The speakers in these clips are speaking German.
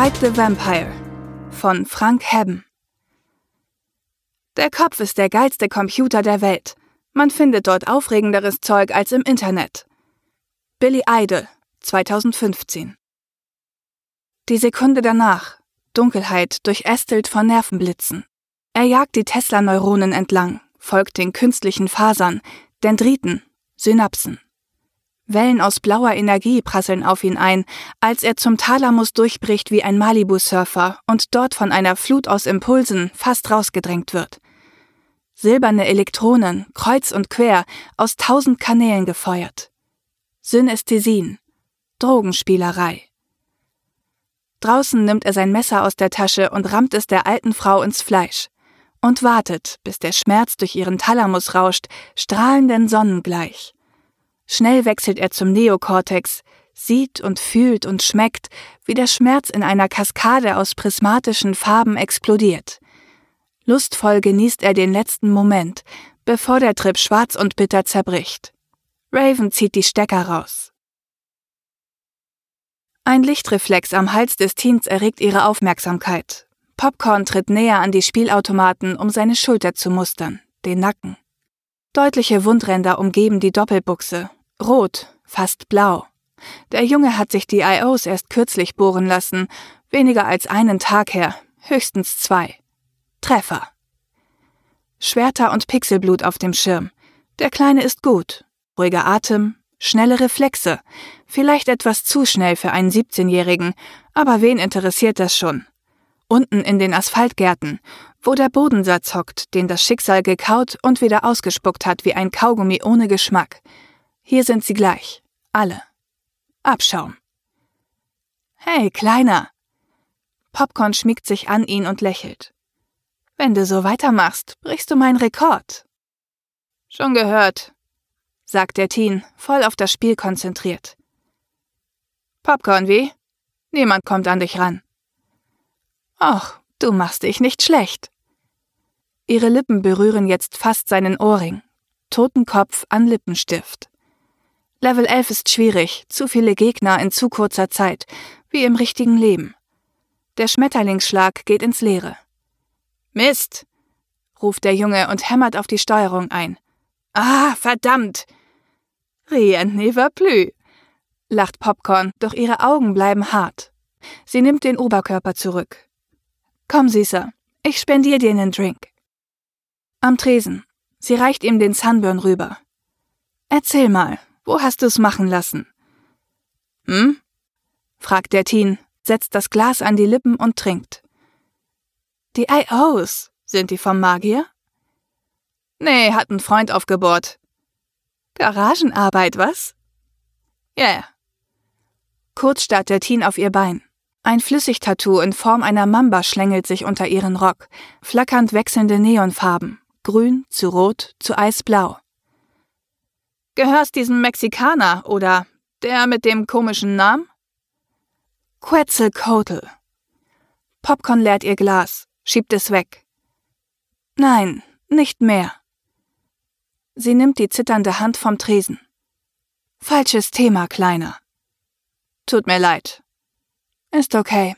Bite the Vampire von Frank Hebben. Der Kopf ist der geilste Computer der Welt. Man findet dort aufregenderes Zeug als im Internet. Billy Idol, 2015. Die Sekunde danach. Dunkelheit durchästelt von Nervenblitzen. Er jagt die Tesla-Neuronen entlang, folgt den künstlichen Fasern, Dendriten, Synapsen. Wellen aus blauer Energie prasseln auf ihn ein, als er zum Thalamus durchbricht wie ein Malibu-Surfer und dort von einer Flut aus Impulsen fast rausgedrängt wird. Silberne Elektronen, kreuz und quer, aus tausend Kanälen gefeuert. Synästhesien, Drogenspielerei. Draußen nimmt er sein Messer aus der Tasche und rammt es der alten Frau ins Fleisch und wartet, bis der Schmerz durch ihren Thalamus rauscht, strahlenden Sonnen gleich. Schnell wechselt er zum Neokortex, sieht und fühlt und schmeckt, wie der Schmerz in einer Kaskade aus prismatischen Farben explodiert. Lustvoll genießt er den letzten Moment, bevor der Trip schwarz und bitter zerbricht. Raven zieht die Stecker raus. Ein Lichtreflex am Hals des Teens erregt ihre Aufmerksamkeit. Popcorn tritt näher an die Spielautomaten, um seine Schulter zu mustern, den Nacken. Deutliche Wundränder umgeben die Doppelbuchse. Rot, fast blau. Der Junge hat sich die IOs erst kürzlich bohren lassen, weniger als einen Tag her, höchstens zwei. Treffer. Schwerter und Pixelblut auf dem Schirm. Der Kleine ist gut. Ruhiger Atem, schnelle Reflexe. Vielleicht etwas zu schnell für einen 17-Jährigen, aber wen interessiert das schon? Unten in den Asphaltgärten, wo der Bodensatz hockt, den das Schicksal gekaut und wieder ausgespuckt hat wie ein Kaugummi ohne Geschmack. Hier sind sie gleich. Alle. Abschaum. Hey, Kleiner. Popcorn schmiegt sich an ihn und lächelt. Wenn du so weitermachst, brichst du meinen Rekord. Schon gehört, sagt der Teen, voll auf das Spiel konzentriert. Popcorn wie? Niemand kommt an dich ran. Och, du machst dich nicht schlecht. Ihre Lippen berühren jetzt fast seinen Ohrring. Totenkopf an Lippenstift. Level 11 ist schwierig, zu viele Gegner in zu kurzer Zeit, wie im richtigen Leben. Der Schmetterlingsschlag geht ins Leere. Mist! ruft der Junge und hämmert auf die Steuerung ein. Ah, verdammt! Rien ne va plus, lacht Popcorn, doch ihre Augen bleiben hart. Sie nimmt den Oberkörper zurück. Komm, Süßer, ich spendier dir einen Drink. Am Tresen. Sie reicht ihm den Sunburn rüber. Erzähl mal, wo hast du's machen lassen? Hm? fragt der Teen, setzt das Glas an die Lippen und trinkt. Die IOs, sind die vom Magier? Nee, hat ein Freund aufgebohrt. Garagenarbeit, was? Ja. Yeah. Kurz starrt der Teen auf ihr Bein. Ein Flüssigtattoo in Form einer Mamba schlängelt sich unter ihren Rock, flackernd wechselnde Neonfarben, grün zu rot zu eisblau. Gehörst diesem Mexikaner oder der mit dem komischen Namen? Quetzalcoatl. Popcorn leert ihr Glas schiebt es weg. Nein, nicht mehr. Sie nimmt die zitternde Hand vom Tresen. Falsches Thema, Kleiner. Tut mir leid. Ist okay.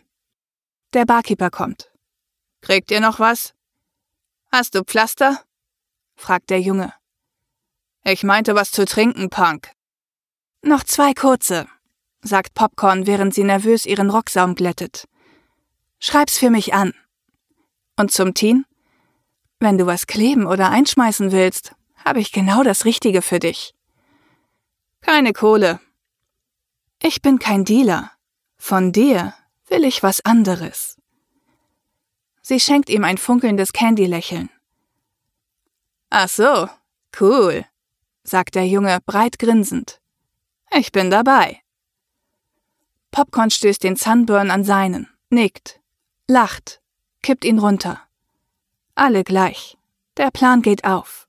Der Barkeeper kommt. Kriegt ihr noch was? Hast du Pflaster? fragt der Junge. Ich meinte was zu trinken, Punk. Noch zwei kurze, sagt Popcorn, während sie nervös ihren Rocksaum glättet. Schreib's für mich an. Und zum Teen? Wenn du was kleben oder einschmeißen willst, habe ich genau das Richtige für dich. Keine Kohle. Ich bin kein Dealer. Von dir will ich was anderes. Sie schenkt ihm ein funkelndes Candy-Lächeln. Ach so, cool, sagt der Junge breit grinsend. Ich bin dabei. Popcorn stößt den Sunburn an seinen, nickt, lacht kippt ihn runter. Alle gleich. Der Plan geht auf.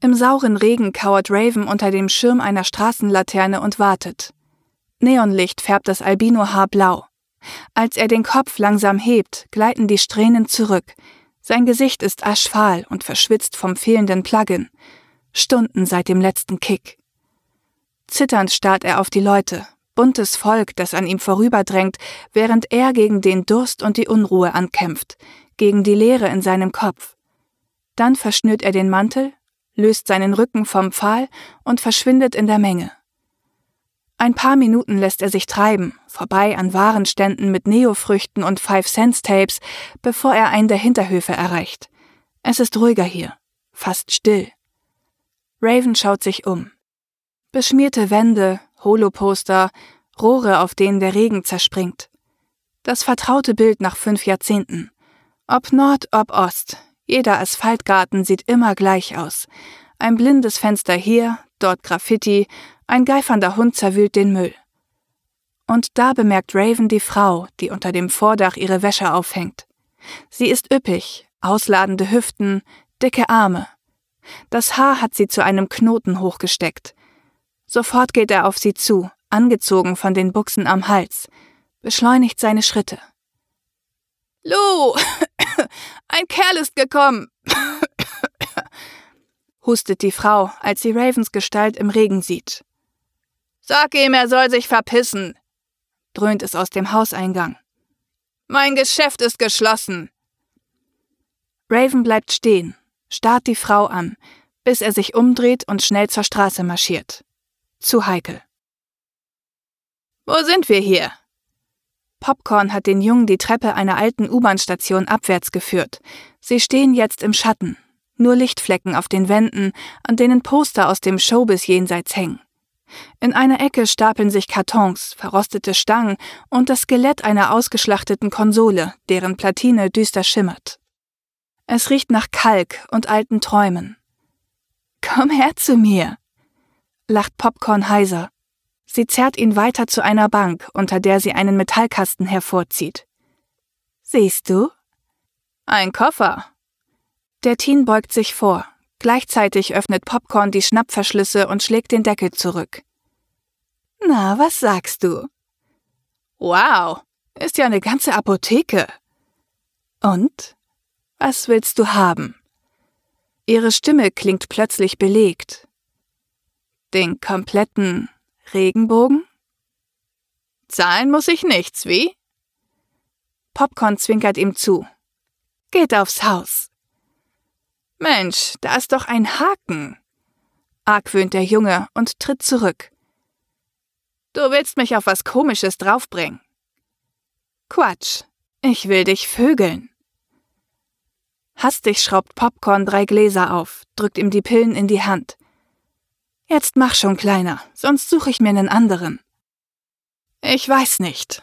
Im sauren Regen kauert Raven unter dem Schirm einer Straßenlaterne und wartet. Neonlicht färbt das Albinohaar blau. Als er den Kopf langsam hebt, gleiten die Strähnen zurück. Sein Gesicht ist aschfahl und verschwitzt vom fehlenden Plugin. Stunden seit dem letzten Kick. Zitternd starrt er auf die Leute, buntes Volk, das an ihm vorüberdrängt, während er gegen den Durst und die Unruhe ankämpft, gegen die Leere in seinem Kopf. Dann verschnürt er den Mantel, löst seinen Rücken vom Pfahl und verschwindet in der Menge. Ein paar Minuten lässt er sich treiben, vorbei an Warenständen mit Neofrüchten und Five-Cents-Tapes, bevor er einen der Hinterhöfe erreicht. Es ist ruhiger hier, fast still. Raven schaut sich um. Beschmierte Wände, Holoposter, Rohre, auf denen der Regen zerspringt. Das vertraute Bild nach fünf Jahrzehnten. Ob Nord, ob Ost, jeder Asphaltgarten sieht immer gleich aus. Ein blindes Fenster hier, dort Graffiti, ein geifernder Hund zerwühlt den Müll. Und da bemerkt Raven die Frau, die unter dem Vordach ihre Wäsche aufhängt. Sie ist üppig, ausladende Hüften, dicke Arme. Das Haar hat sie zu einem Knoten hochgesteckt. Sofort geht er auf sie zu, angezogen von den Buchsen am Hals, beschleunigt seine Schritte. Lou, ein Kerl ist gekommen, hustet die Frau, als sie Ravens Gestalt im Regen sieht. Sag ihm, er soll sich verpissen, dröhnt es aus dem Hauseingang. Mein Geschäft ist geschlossen. Raven bleibt stehen, starrt die Frau an, bis er sich umdreht und schnell zur Straße marschiert. Zu heikel. Wo sind wir hier? Popcorn hat den Jungen die Treppe einer alten U-Bahn-Station abwärts geführt. Sie stehen jetzt im Schatten, nur Lichtflecken auf den Wänden, an denen Poster aus dem Showbiz jenseits hängen. In einer Ecke stapeln sich Kartons, verrostete Stangen und das Skelett einer ausgeschlachteten Konsole, deren Platine düster schimmert. Es riecht nach Kalk und alten Träumen. Komm her zu mir, lacht Popcorn heiser. Sie zerrt ihn weiter zu einer Bank, unter der sie einen Metallkasten hervorzieht. Siehst du? Ein Koffer. Der Teen beugt sich vor, Gleichzeitig öffnet Popcorn die Schnappverschlüsse und schlägt den Deckel zurück. Na, was sagst du? Wow, ist ja eine ganze Apotheke. Und? Was willst du haben? Ihre Stimme klingt plötzlich belegt. Den kompletten Regenbogen? Zahlen muss ich nichts, wie? Popcorn zwinkert ihm zu. Geht aufs Haus. Mensch, da ist doch ein Haken. argwöhnt der Junge und tritt zurück. Du willst mich auf was Komisches draufbringen. Quatsch, ich will dich vögeln. Hastig schraubt Popcorn drei Gläser auf, drückt ihm die Pillen in die Hand. Jetzt mach schon kleiner, sonst suche ich mir einen anderen. Ich weiß nicht,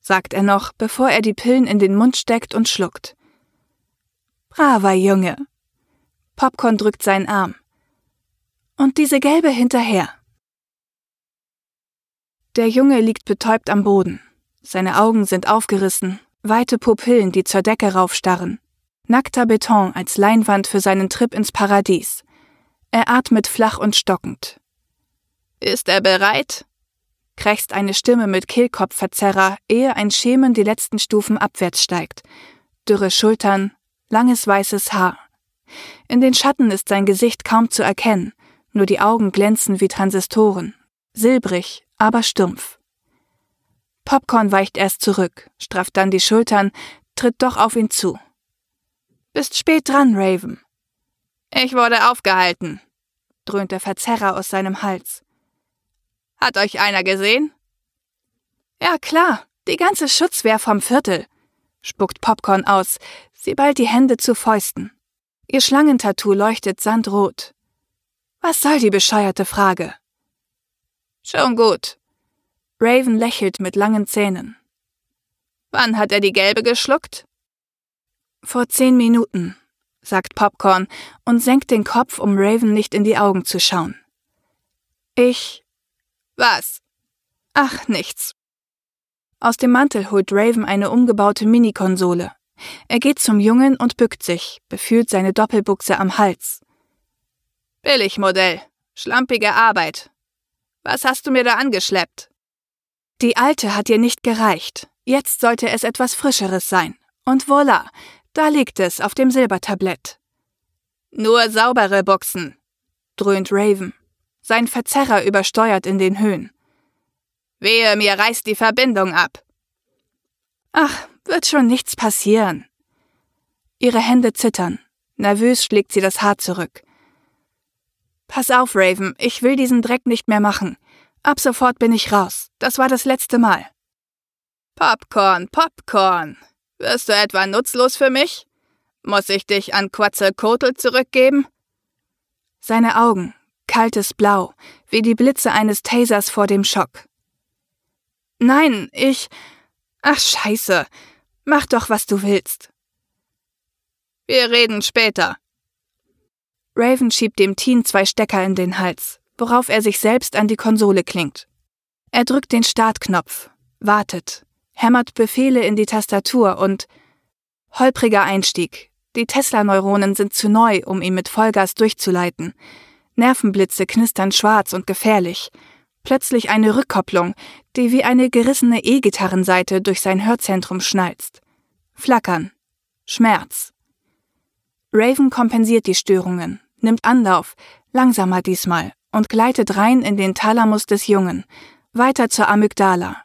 sagt er noch, bevor er die Pillen in den Mund steckt und schluckt. Braver Junge, Popcorn drückt seinen Arm. Und diese gelbe hinterher. Der Junge liegt betäubt am Boden. Seine Augen sind aufgerissen, weite Pupillen, die zur Decke raufstarren. Nackter Beton als Leinwand für seinen Trip ins Paradies. Er atmet flach und stockend. Ist er bereit? krächzt eine Stimme mit Kehlkopfverzerrer, ehe ein Schemen die letzten Stufen abwärts steigt. Dürre Schultern, langes weißes Haar. In den Schatten ist sein Gesicht kaum zu erkennen, nur die Augen glänzen wie Transistoren, silbrig, aber stumpf. Popcorn weicht erst zurück, strafft dann die Schultern, tritt doch auf ihn zu. Bist spät dran, Raven. Ich wurde aufgehalten, dröhnt der Verzerrer aus seinem Hals. Hat euch einer gesehen? Ja, klar, die ganze Schutzwehr vom Viertel, spuckt Popcorn aus, sie ballt die Hände zu Fäusten. Ihr Schlangentattoo leuchtet sandrot. Was soll die bescheuerte Frage? Schon gut. Raven lächelt mit langen Zähnen. Wann hat er die gelbe geschluckt? Vor zehn Minuten, sagt Popcorn und senkt den Kopf, um Raven nicht in die Augen zu schauen. Ich. Was? Ach, nichts. Aus dem Mantel holt Raven eine umgebaute Minikonsole. Er geht zum Jungen und bückt sich, befühlt seine Doppelbuchse am Hals. Billigmodell. Schlampige Arbeit. Was hast du mir da angeschleppt? Die alte hat dir nicht gereicht. Jetzt sollte es etwas Frischeres sein. Und voilà, da liegt es auf dem Silbertablett. Nur saubere Buchsen, dröhnt Raven. Sein Verzerrer übersteuert in den Höhen. Wehe, mir reißt die Verbindung ab. Ach, wird schon nichts passieren. Ihre Hände zittern. Nervös schlägt sie das Haar zurück. Pass auf, Raven, ich will diesen Dreck nicht mehr machen. Ab sofort bin ich raus. Das war das letzte Mal. Popcorn, Popcorn. Wirst du etwa nutzlos für mich? Muss ich dich an Quetzalcoatl zurückgeben? Seine Augen, kaltes Blau, wie die Blitze eines Tasers vor dem Schock. Nein, ich. Ach, scheiße. Mach doch, was du willst. Wir reden später. Raven schiebt dem Teen zwei Stecker in den Hals, worauf er sich selbst an die Konsole klingt. Er drückt den Startknopf, wartet, hämmert Befehle in die Tastatur und holpriger Einstieg. Die Tesla-Neuronen sind zu neu, um ihn mit Vollgas durchzuleiten. Nervenblitze knistern schwarz und gefährlich. Plötzlich eine Rückkopplung, die wie eine gerissene E-Gitarrenseite durch sein Hörzentrum schnalzt. Flackern. Schmerz. Raven kompensiert die Störungen, nimmt Anlauf, langsamer diesmal, und gleitet rein in den Thalamus des Jungen, weiter zur Amygdala.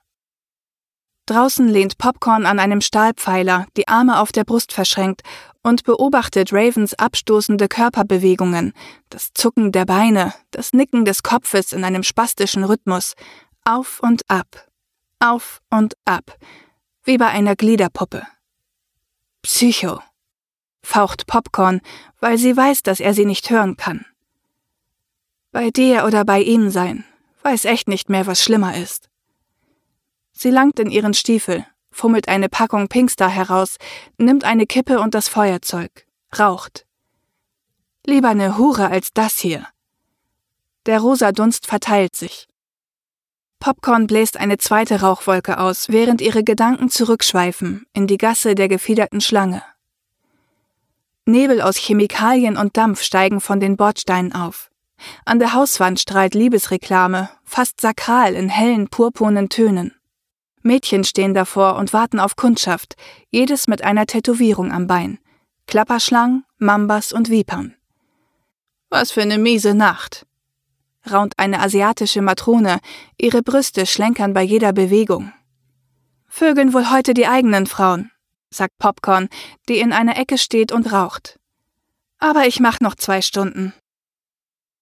Draußen lehnt Popcorn an einem Stahlpfeiler, die Arme auf der Brust verschränkt und beobachtet Ravens abstoßende Körperbewegungen, das Zucken der Beine, das Nicken des Kopfes in einem spastischen Rhythmus, auf und ab, auf und ab, wie bei einer Gliederpuppe. Psycho, faucht Popcorn, weil sie weiß, dass er sie nicht hören kann. Bei dir oder bei ihm sein, weiß echt nicht mehr, was schlimmer ist. Sie langt in ihren Stiefel, fummelt eine Packung Pinkstar heraus, nimmt eine Kippe und das Feuerzeug, raucht. Lieber eine Hure als das hier. Der rosa Dunst verteilt sich. Popcorn bläst eine zweite Rauchwolke aus, während ihre Gedanken zurückschweifen in die Gasse der gefiederten Schlange. Nebel aus Chemikalien und Dampf steigen von den Bordsteinen auf. An der Hauswand strahlt Liebesreklame, fast sakral in hellen, purpurnen Tönen. Mädchen stehen davor und warten auf Kundschaft, jedes mit einer Tätowierung am Bein. Klapperschlangen, Mambas und Vipern. Was für eine miese Nacht, raunt eine asiatische Matrone, ihre Brüste schlenkern bei jeder Bewegung. Vögeln wohl heute die eigenen Frauen, sagt Popcorn, die in einer Ecke steht und raucht. Aber ich mach noch zwei Stunden.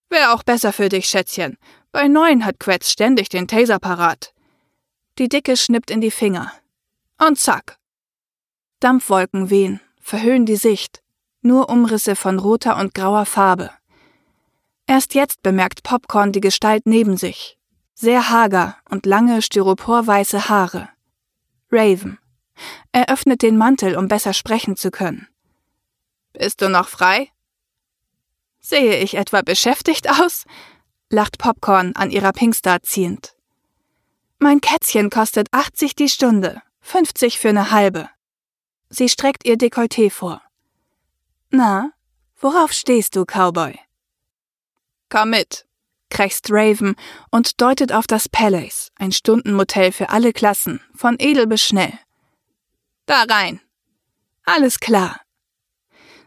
Wär auch besser für dich, Schätzchen. Bei neun hat Quetz ständig den Taser parat. Die Dicke schnippt in die Finger. Und zack. Dampfwolken wehen, verhüllen die Sicht. Nur Umrisse von roter und grauer Farbe. Erst jetzt bemerkt Popcorn die Gestalt neben sich. Sehr hager und lange styroporweiße Haare. Raven. Er öffnet den Mantel, um besser sprechen zu können. Bist du noch frei? Sehe ich etwa beschäftigt aus? lacht Popcorn an ihrer Pinkstar ziehend. Mein Kätzchen kostet 80 die Stunde, 50 für eine halbe. Sie streckt ihr Dekolleté vor. Na, worauf stehst du, Cowboy? Komm mit, krächzt Raven und deutet auf das Palace, ein Stundenmotel für alle Klassen, von edel bis schnell. Da rein. Alles klar.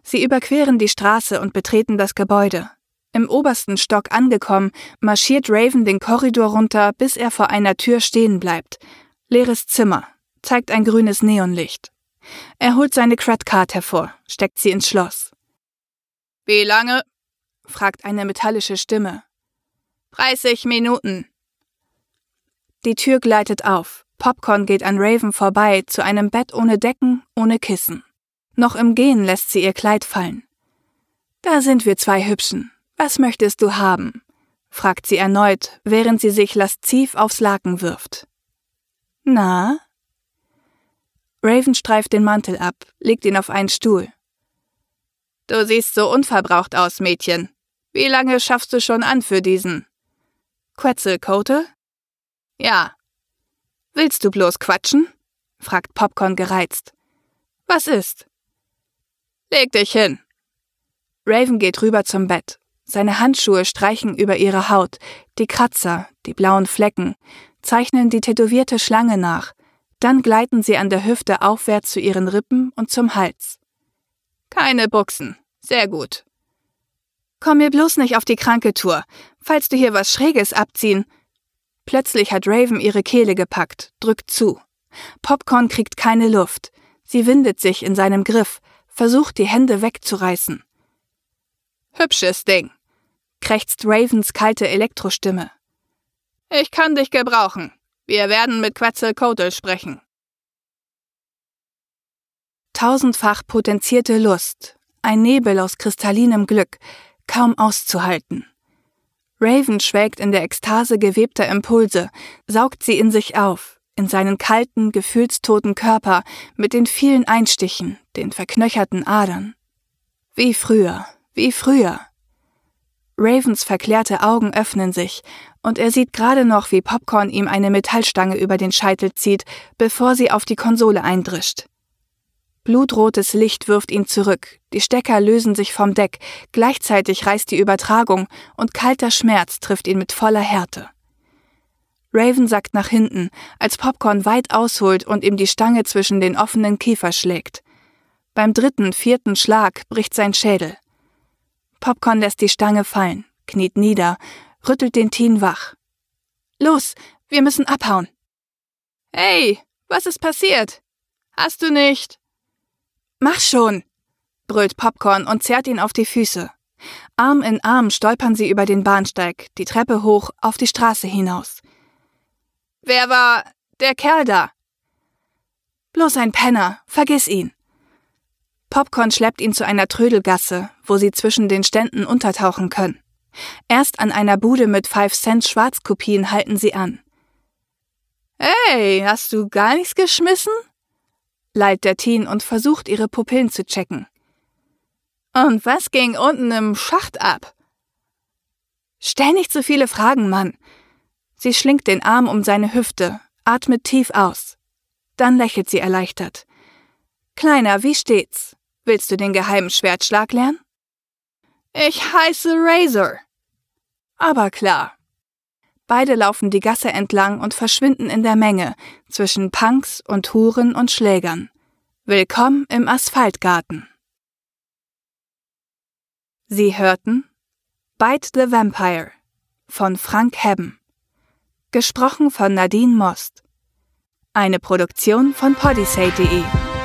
Sie überqueren die Straße und betreten das Gebäude. Im obersten Stock angekommen, marschiert Raven den Korridor runter, bis er vor einer Tür stehen bleibt. Leeres Zimmer, zeigt ein grünes Neonlicht. Er holt seine Credcard hervor, steckt sie ins Schloss. Wie lange? fragt eine metallische Stimme. 30 Minuten. Die Tür gleitet auf. Popcorn geht an Raven vorbei zu einem Bett ohne Decken, ohne Kissen. Noch im Gehen lässt sie ihr Kleid fallen. Da sind wir zwei Hübschen. Was möchtest du haben? fragt sie erneut, während sie sich lasziv aufs Laken wirft. Na? Raven streift den Mantel ab, legt ihn auf einen Stuhl. Du siehst so unverbraucht aus, Mädchen. Wie lange schaffst du schon an für diesen? Quetzalcoatl? Ja. Willst du bloß quatschen? fragt Popcorn gereizt. Was ist? Leg dich hin. Raven geht rüber zum Bett, seine Handschuhe streichen über ihre Haut, die Kratzer, die blauen Flecken, zeichnen die tätowierte Schlange nach, dann gleiten sie an der Hüfte aufwärts zu ihren Rippen und zum Hals. Keine Buchsen. Sehr gut. Komm mir bloß nicht auf die kranke Tour. Falls du hier was Schräges abziehen. Plötzlich hat Raven ihre Kehle gepackt, drückt zu. Popcorn kriegt keine Luft. Sie windet sich in seinem Griff, versucht die Hände wegzureißen. Hübsches Ding, krächzt Ravens kalte Elektrostimme. Ich kann dich gebrauchen. Wir werden mit Quetzalcoatl sprechen. Tausendfach potenzierte Lust, ein Nebel aus kristallinem Glück, kaum auszuhalten. Raven schwelgt in der Ekstase gewebter Impulse, saugt sie in sich auf, in seinen kalten, gefühlstoten Körper mit den vielen Einstichen, den verknöcherten Adern. Wie früher, wie früher. Ravens verklärte Augen öffnen sich, und er sieht gerade noch, wie Popcorn ihm eine Metallstange über den Scheitel zieht, bevor sie auf die Konsole eindrischt. Blutrotes Licht wirft ihn zurück, die Stecker lösen sich vom Deck, gleichzeitig reißt die Übertragung und kalter Schmerz trifft ihn mit voller Härte. Raven sackt nach hinten, als Popcorn weit ausholt und ihm die Stange zwischen den offenen Kiefer schlägt. Beim dritten, vierten Schlag bricht sein Schädel. Popcorn lässt die Stange fallen, kniet nieder, rüttelt den Teen wach. Los, wir müssen abhauen. Hey, was ist passiert? Hast du nicht? Mach schon, brüllt Popcorn und zerrt ihn auf die Füße. Arm in Arm stolpern sie über den Bahnsteig, die Treppe hoch, auf die Straße hinaus. Wer war der Kerl da? Bloß ein Penner, vergiss ihn. Popcorn schleppt ihn zu einer Trödelgasse, wo sie zwischen den Ständen untertauchen können. Erst an einer Bude mit 5-Cent-Schwarzkopien halten sie an. Hey, hast du gar nichts geschmissen? lallt der Teen und versucht, ihre Pupillen zu checken. Und was ging unten im Schacht ab? Stell nicht so viele Fragen, Mann. Sie schlingt den Arm um seine Hüfte, atmet tief aus. Dann lächelt sie erleichtert. Kleiner, wie steht's? Willst du den geheimen Schwertschlag lernen? Ich heiße Razor. Aber klar. Beide laufen die Gasse entlang und verschwinden in der Menge zwischen Punks und Huren und Schlägern. Willkommen im Asphaltgarten. Sie hörten Bite the Vampire von Frank Hebben. Gesprochen von Nadine Most. Eine Produktion von podisay.de